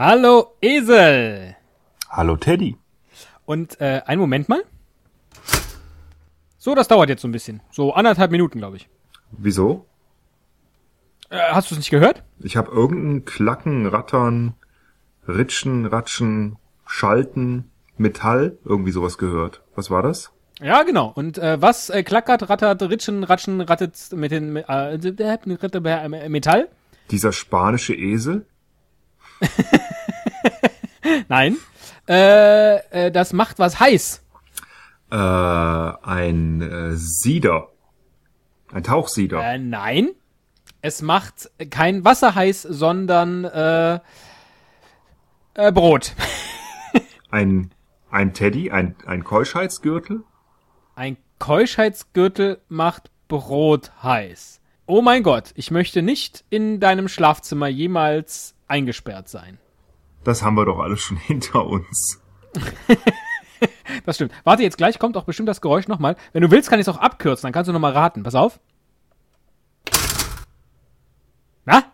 Hallo Esel. Hallo Teddy. Und äh, einen Moment mal. So, das dauert jetzt so ein bisschen. So anderthalb Minuten, glaube ich. Wieso? Äh, hast du es nicht gehört? Ich habe irgendein Klacken, Rattern, Ritschen, Ratschen, Schalten, Metall, irgendwie sowas gehört. Was war das? Ja, genau. Und äh, was äh, klackert, rattert, ritschen, ratschen, rattet mit den äh, Metall? Dieser spanische Esel? Nein. Äh, äh, das macht was heiß. Äh, ein äh, Sieder. Ein Tauchsieder. Äh, nein. Es macht kein Wasser heiß, sondern äh, äh, Brot. ein, ein Teddy, ein, ein Keuschheitsgürtel? Ein Keuschheitsgürtel macht Brot heiß. Oh mein Gott, ich möchte nicht in deinem Schlafzimmer jemals eingesperrt sein. Das haben wir doch alles schon hinter uns. das stimmt. Warte, jetzt gleich kommt auch bestimmt das Geräusch nochmal. Wenn du willst, kann ich es auch abkürzen, dann kannst du nochmal raten. Pass auf. Na?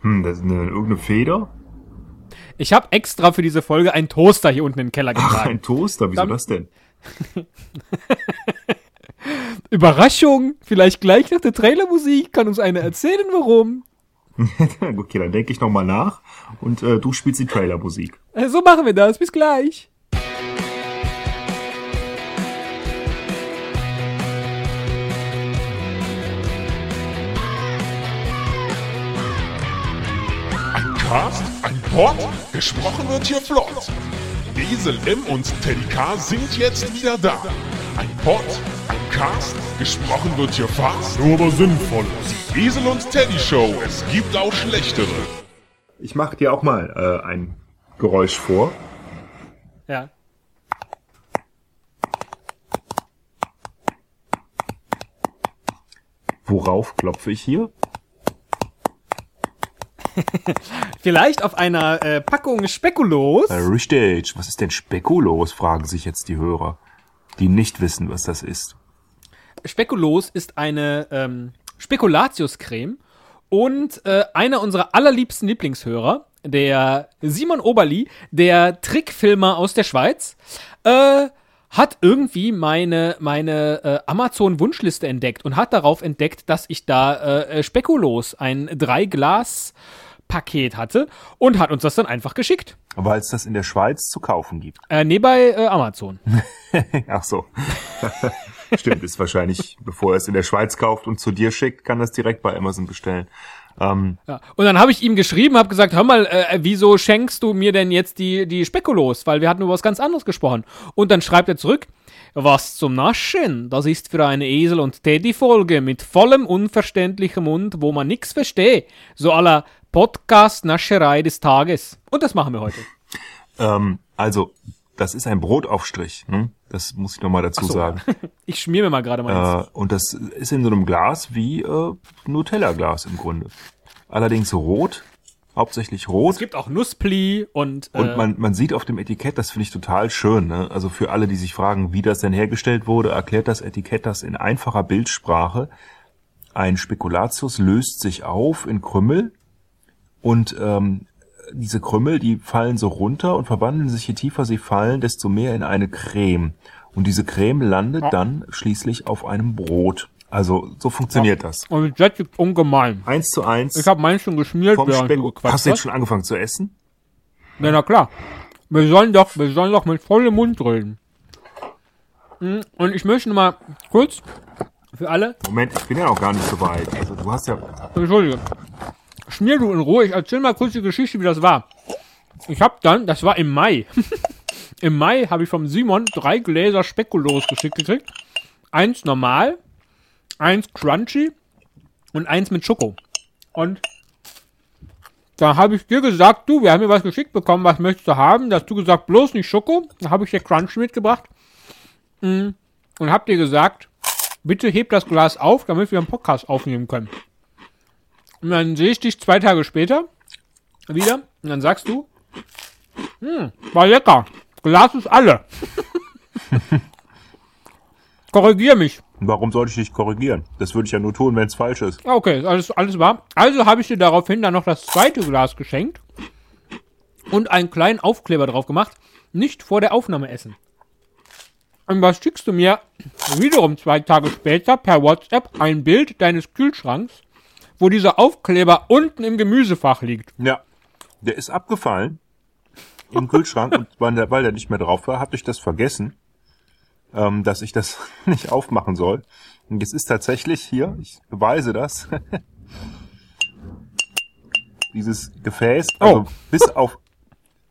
Hm, das ist eine, irgendeine Feder? Ich habe extra für diese Folge einen Toaster hier unten in den Keller getragen. Ach, ein Toaster? Wieso Dann, das denn? Überraschung! Vielleicht gleich nach der Trailermusik kann uns einer erzählen, warum. okay, dann denke ich nochmal nach und äh, du spielst die Trailermusik. Äh, so machen wir das. Bis gleich. Ein Cast, ein Pod, gesprochen wird hier flott. Esel M und Teddy K sind jetzt wieder da. Ein Pod, ein Cast, gesprochen wird hier fast, nur aber sinnvoll. Esel und Teddy Show, es gibt auch schlechtere. Ich mach dir auch mal äh, ein Geräusch vor. Ja. Worauf klopfe ich hier? Vielleicht auf einer äh, Packung Spekulos. Äh, richtig. Was ist denn Spekulos, fragen sich jetzt die Hörer, die nicht wissen, was das ist. Spekulos ist eine ähm, Spekulatiuscreme und äh, einer unserer allerliebsten Lieblingshörer, der Simon Oberli, der Trickfilmer aus der Schweiz, äh, hat irgendwie meine, meine äh, Amazon-Wunschliste entdeckt und hat darauf entdeckt, dass ich da äh, Spekulos, ein Drei-Glas- Paket hatte und hat uns das dann einfach geschickt. Weil es das in der Schweiz zu kaufen gibt. Äh, nee, bei äh, Amazon. Ach so. Stimmt, ist wahrscheinlich, bevor er es in der Schweiz kauft und zu dir schickt, kann das direkt bei Amazon bestellen. Ähm, ja. Und dann habe ich ihm geschrieben, habe gesagt, hör mal, äh, wieso schenkst du mir denn jetzt die, die Spekulos? Weil wir hatten über was ganz anderes gesprochen. Und dann schreibt er zurück, was zum Naschen, das ist für eine Esel- und Teddy-Folge mit vollem unverständlichem Mund, wo man nix versteht. So aller Podcast-Nascherei des Tages. Und das machen wir heute. Ähm, also, das ist ein Brotaufstrich. Hm? Das muss ich nochmal dazu so. sagen. ich schmier mir mal gerade mal. Äh, und das ist in so einem Glas wie äh, Nutella-Glas im Grunde. Allerdings rot, hauptsächlich rot. Es gibt auch Nusspli und äh, und man man sieht auf dem Etikett, das finde ich total schön. Ne? Also für alle, die sich fragen, wie das denn hergestellt wurde, erklärt das Etikett das in einfacher Bildsprache. Ein Spekulatius löst sich auf in Krümmel und ähm, diese Krümmel, die fallen so runter und verwandeln sich, je tiefer sie fallen, desto mehr in eine Creme. Und diese Creme landet ja. dann schließlich auf einem Brot. Also so funktioniert ja. das. Und das ist ungemein. Eins zu eins. Ich habe meins schon geschmiert. Vom während du Hast du jetzt schon angefangen zu essen? Ja, na klar. Wir sollen doch, wir sollen doch mit vollem Mund reden. Hm, und ich möchte mal kurz für alle. Moment, ich bin ja noch gar nicht so weit. Also du hast ja. Entschuldige. Schmier du in Ruhe. Ich erzähl mal kurz die Geschichte, wie das war. Ich habe dann, das war im Mai. Im Mai habe ich vom Simon drei Gläser Spekulos geschickt gekriegt. Eins normal, eins crunchy und eins mit Schoko. Und da habe ich dir gesagt, du, wir haben mir was geschickt bekommen, was möchtest du haben? Da hast du gesagt, bloß nicht Schoko. Da habe ich dir Crunchy mitgebracht. Mm. Und hab dir gesagt, bitte heb das Glas auf, damit wir einen Podcast aufnehmen können. Und dann sehe ich dich zwei Tage später wieder und dann sagst du, hm, war lecker. Glas ist alle. Korrigier mich. Warum sollte ich dich korrigieren? Das würde ich ja nur tun, wenn es falsch ist. Okay, alles, alles war. Also habe ich dir daraufhin dann noch das zweite Glas geschenkt. und einen kleinen Aufkleber drauf gemacht. Nicht vor der Aufnahme essen. Und was schickst du mir wiederum zwei Tage später per WhatsApp ein Bild deines Kühlschranks, wo dieser Aufkleber unten im Gemüsefach liegt? Ja, der ist abgefallen im Kühlschrank und weil der, nicht mehr drauf war, hatte ich das vergessen, ähm, dass ich das nicht aufmachen soll. Und es ist tatsächlich hier, ich beweise das, dieses Gefäß, also Oh. bis auf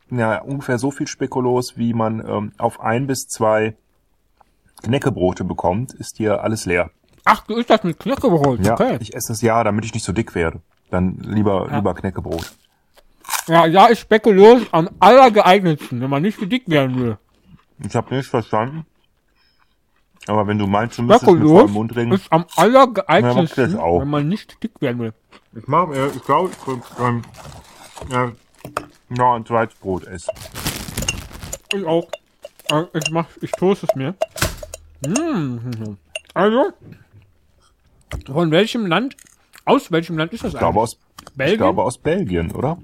ja, ungefähr so viel Spekulos, wie man ähm, auf ein bis zwei Knäckebrote bekommt, ist hier alles leer. Ach, du isst das mit Knäckebrot. Ja, Okay. ich esse es ja, damit ich nicht so dick werde. Dann lieber, Ja. lieber Knäckebrot. Ja, da ist Spekulos am allergeeignetsten, wenn man nicht dick werden will. Ich habe nicht verstanden. Aber wenn du meinst, du müsstest mit vollem Mund reden. ist am mach allergeeignetsten, wenn man nicht dick werden will. Ich mache, äh, ich glaube, ähm, ja, ja, ein zweites Brot essen. Ich auch. Äh, Ich mach, ich toast es mir. Mm. Also, von welchem Land, aus welchem Land ist das Ich glaube aus, Belgien? ich glaube aus Belgien, oder?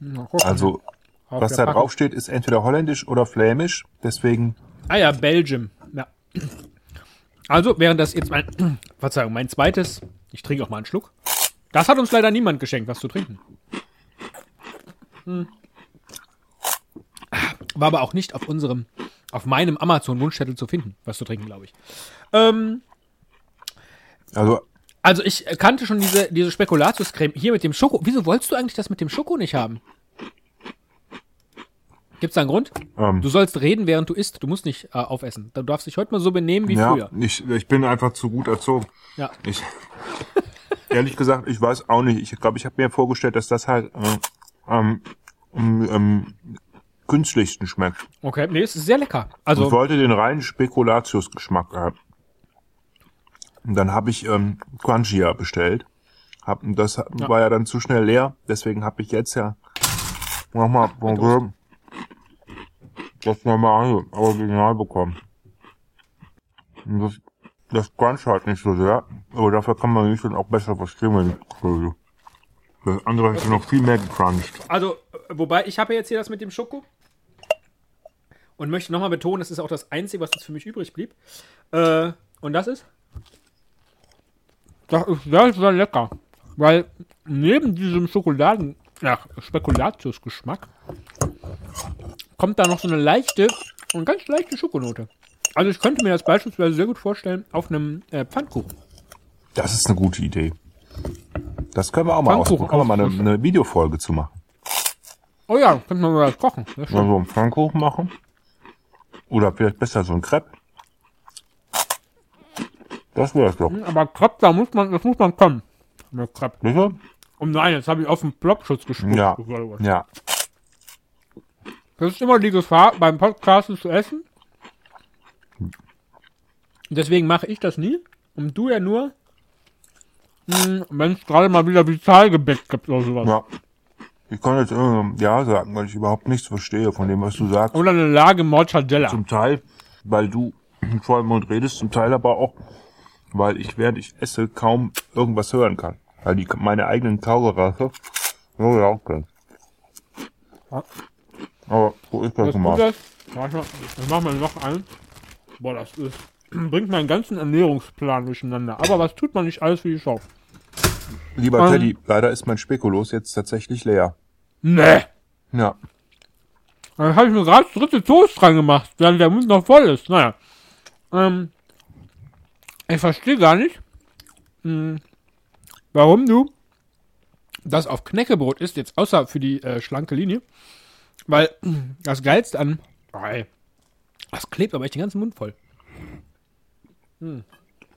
Na. Also, Auf was da Packung. drauf steht, ist entweder holländisch oder flämisch. Deswegen, Ah ja, Belgium. Ja. Also, während das jetzt mein, Verzeihung, mein zweites, ich trinke auch mal einen Schluck. Das hat uns leider niemand geschenkt, was zu trinken. Hm. War aber auch nicht auf unserem, auf meinem Amazon-Wunschzettel zu finden, was zu trinken, glaube ich. Ähm, also, also ich kannte schon diese, diese Spekulatius-Creme hier mit dem Schoko. Wieso wolltest du eigentlich das mit dem Schoko nicht haben? Gibt's da einen Grund? ähm, Du sollst reden, während du isst. Du musst nicht äh, aufessen. Du darfst dich heute mal so benehmen wie ja, früher. ich, ich bin einfach zu gut erzogen. Ja. Ich, ehrlich gesagt, ich weiß auch nicht. Ich glaube, ich habe mir vorgestellt, dass das halt äh, ähm, am ähm, künstlichsten schmeckt. Okay, nee, es ist sehr lecker. Ich Also, wollte den reinen Spekulatius-Geschmack haben. Und dann habe ich ähm, Quangia bestellt. Hab, das war ja dann zu schnell leer. Deswegen habe ich jetzt ja nochmal das normale Original bekommen. Und das, das crunch halt nicht so sehr. Aber dafür kann man nicht dann auch besser verstehen, wenn ich. Das andere hätte noch viel mehr gecrunched. also, wobei, ich habe jetzt hier das mit dem Schoko. Und möchte nochmal betonen, das ist auch das Einzige, was jetzt für mich übrig blieb. Äh, und das ist? Das ist sehr, sehr lecker. Weil neben diesem Schokoladen, ja, Spekulatius-Geschmack, kommt da noch so eine leichte und ganz leichte Schokonote. Also ich könnte mir das beispielsweise sehr gut vorstellen auf einem äh, Pfannkuchen. Das ist eine gute Idee. Das können wir auch mal ausprobieren. Können wir mal eine, eine Videofolge zu machen. Oh ja, könnte man mal was kochen. Mal so einen Pfannkuchen machen. Oder vielleicht besser so ein Crepe. Das wäre es doch. Aber Crepe, da muss man, das muss man können. Mit Crepe. Sicher? Oh nein, jetzt habe ich auf den Plopschutz gespuckt. Ja. Ja. Das ist immer die Gefahr, beim Podcasten zu essen. Deswegen mache ich das nie. Und du ja nur, wenn es gerade mal wieder Vitalgebäck gibt oder sowas. Ja. Ich kann jetzt äh, ja sagen, weil ich überhaupt nichts verstehe von dem, was du sagst. Oder eine Lage Mortadella. Zum Teil, weil du vor dem Mund redest, zum Teil aber auch, weil ich während ich esse kaum irgendwas hören kann. Weil die meine eigenen Kaugerasse so laut sind. Aber so ist das Das nun Gute mal. ist, mal, ich mach mal noch ein. Boah, das ist, bringt meinen ganzen Ernährungsplan durcheinander. Aber was tut man nicht alles für die Show? Lieber Ähm. Teddy, leider ist mein Spekulos jetzt tatsächlich leer. Nee. Ja. Dann habe ich mir gerade das dritte Toast dran gemacht, während der Mund noch voll ist. Naja. Ähm, ich verstehe gar nicht, mh, warum du das auf Knäckebrot isst, jetzt außer für die äh, schlanke Linie. Weil das Geilste an. Oh, ey, das klebt aber echt den ganzen Mund voll.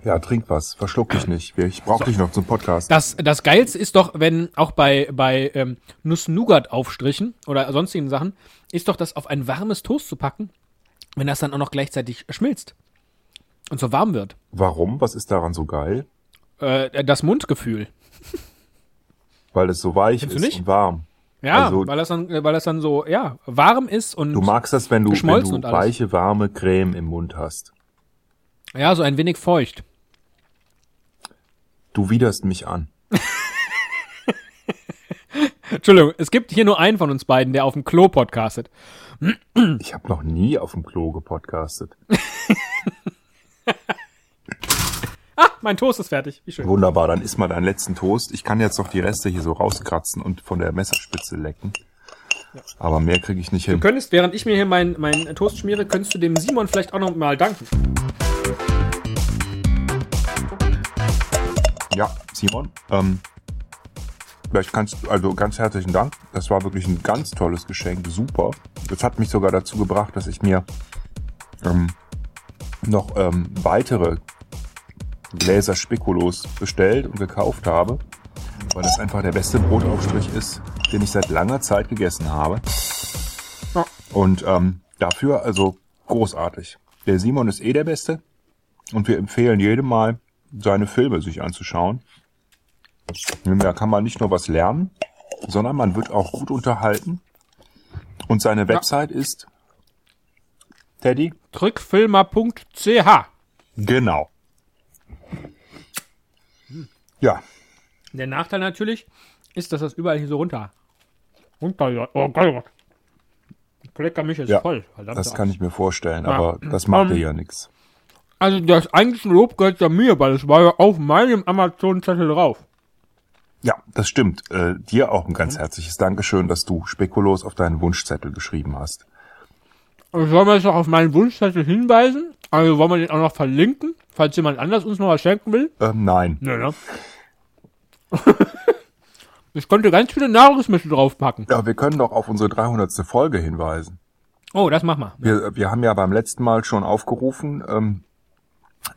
Ja, trink was. Verschluck dich nicht. Ich brauche dich noch zum Podcast. Das, das Geilste ist doch, wenn auch bei, bei ähm, Nuss-Nougat-Aufstrichen oder sonstigen Sachen, ist doch das auf ein warmes Toast zu packen, wenn das dann auch noch gleichzeitig schmilzt und so warm wird. Warum? Was ist daran so geil? Äh, das Mundgefühl. Weil es so weich Findest ist und warm. Ja, Also- weil, das dann, weil das dann so, ja, warm ist und Du magst das, wenn du, wenn du weiche, warme Creme im Mund hast. ja, so ein wenig feucht. Du widerst mich an. Entschuldigung, es gibt hier nur einen von uns beiden, der auf dem Klo podcastet. Ich habe noch nie auf dem Klo gepodcastet. Mein Toast ist fertig. Wie schön. Wunderbar, dann isst mal deinen letzten Toast. Ich kann jetzt noch die Reste hier so rauskratzen und von der Messerspitze lecken. Aber mehr kriege ich nicht Du hin. könntest, während ich mir hier meinen mein Toast schmiere, könntest du dem Simon vielleicht auch noch mal danken. Ja, Simon, ähm, vielleicht kannst du, also ganz herzlichen Dank. Das war wirklich ein ganz tolles Geschenk, super. Das hat mich sogar dazu gebracht, dass ich mir ähm, noch ähm, weitere Gläser Spekulos bestellt und gekauft habe, weil das einfach der beste Brotaufstrich ist, den ich seit langer Zeit gegessen habe. Ja. Und ähm, dafür also großartig. Der Simon ist eh der Beste und wir empfehlen jedem mal, seine Filme sich anzuschauen. Da kann man nicht nur was lernen, sondern man wird auch gut unterhalten. Und seine Website ist Teddy? Trickfilmer.ch Genau. Ja, Der Nachteil natürlich ist, dass das überall hier so runter. runter oh Gott. Klecker mich ist ja, voll. Verdammt. das kann ich mir vorstellen, Ja. aber das macht Ähm, dir ja nichts. Also das eigentliche Lob gehört ja mir, weil es war ja auf meinem Amazon-Zettel drauf. Ja, das stimmt. Äh, dir auch ein Mhm. ganz herzliches Dankeschön, dass du Spekulos auf deinen Wunschzettel geschrieben hast. Sollen wir jetzt noch auf meinen Wunschzettel hinweisen? Also wollen wir den auch noch verlinken, falls jemand anders uns noch was schenken will? Ähm, nein. Nö, ne? ich konnte ganz viele Nahrungsmittel draufpacken. Ja, wir können doch auf unsere 300. Folge hinweisen. Oh, das mach mal. Wir, wir haben ja beim letzten Mal schon aufgerufen, ähm,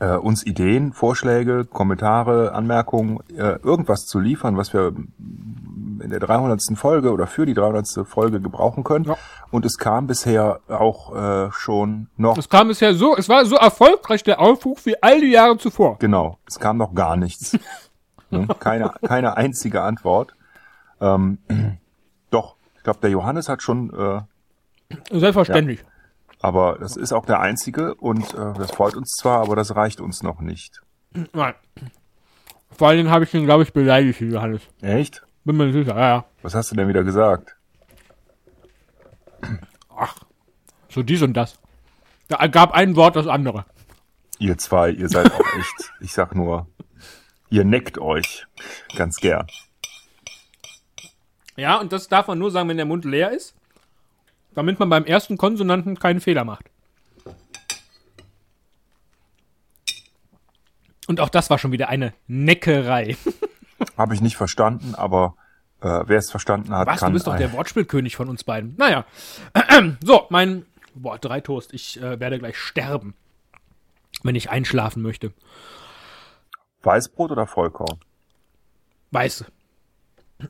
äh, uns Ideen, Vorschläge, Kommentare, Anmerkungen, äh, irgendwas zu liefern, was wir in der 300. Folge oder für die 300. Folge gebrauchen können. Ja. Und es kam bisher auch äh, schon noch, Es kam bisher so, es war so erfolgreich der Aufruf wie all die Jahre zuvor. genau, es kam noch gar nichts. ne? keine, keine einzige Antwort. Ähm, doch, ich glaube, der Johannes hat schon äh, Selbstverständlich. Aber das ist auch der einzige und äh, das freut uns zwar, aber das reicht uns noch nicht. Nein. Vor allen Dingen habe ich den, glaube ich, beleidigt, Johannes. Echt? Bin mir sicher, ja, ja. Was hast du denn wieder gesagt? Ach, so dies und das. Da gab ein Wort das andere. Ihr zwei, ihr seid auch echt, ich sag nur, ihr neckt euch ganz gern. Ja, und das darf man nur sagen, wenn der Mund leer ist, damit man beim ersten Konsonanten keinen Fehler macht. Und auch das war schon wieder eine Neckerei. Habe ich nicht verstanden, aber äh, wer es verstanden hat, Was, kann. du bist doch der Wortspielkönig von uns beiden. Naja. So, mein. Boah, drei Toast. Ich äh, werde gleich sterben. Wenn ich einschlafen möchte. Weißbrot oder Vollkorn? Weiß.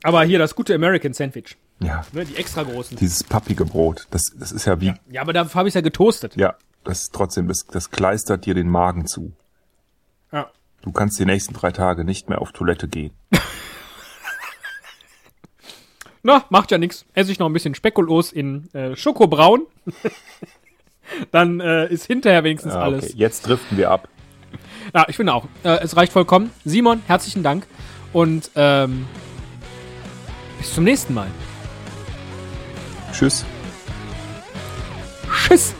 Aber hier das gute American Sandwich. Ja, Ne, die extra großen. dieses pappige Brot. Das, das ist ja wie, ja, Ja, aber da habe ich ja getoastet. das ist trotzdem, das, das kleistert dir den Magen zu. Ja. Du kannst die nächsten drei Tage nicht mehr auf Toilette gehen. Na, macht ja nichts. Esse ich noch ein bisschen Spekulos in äh, Schokobraun. Dann äh, ist hinterher wenigstens Ah, alles. okay, jetzt driften wir ab. Ja, ich finde auch. Äh, es reicht vollkommen. Simon, herzlichen Dank. Und ähm, bis zum nächsten Mal. Tschüss. Tschüss.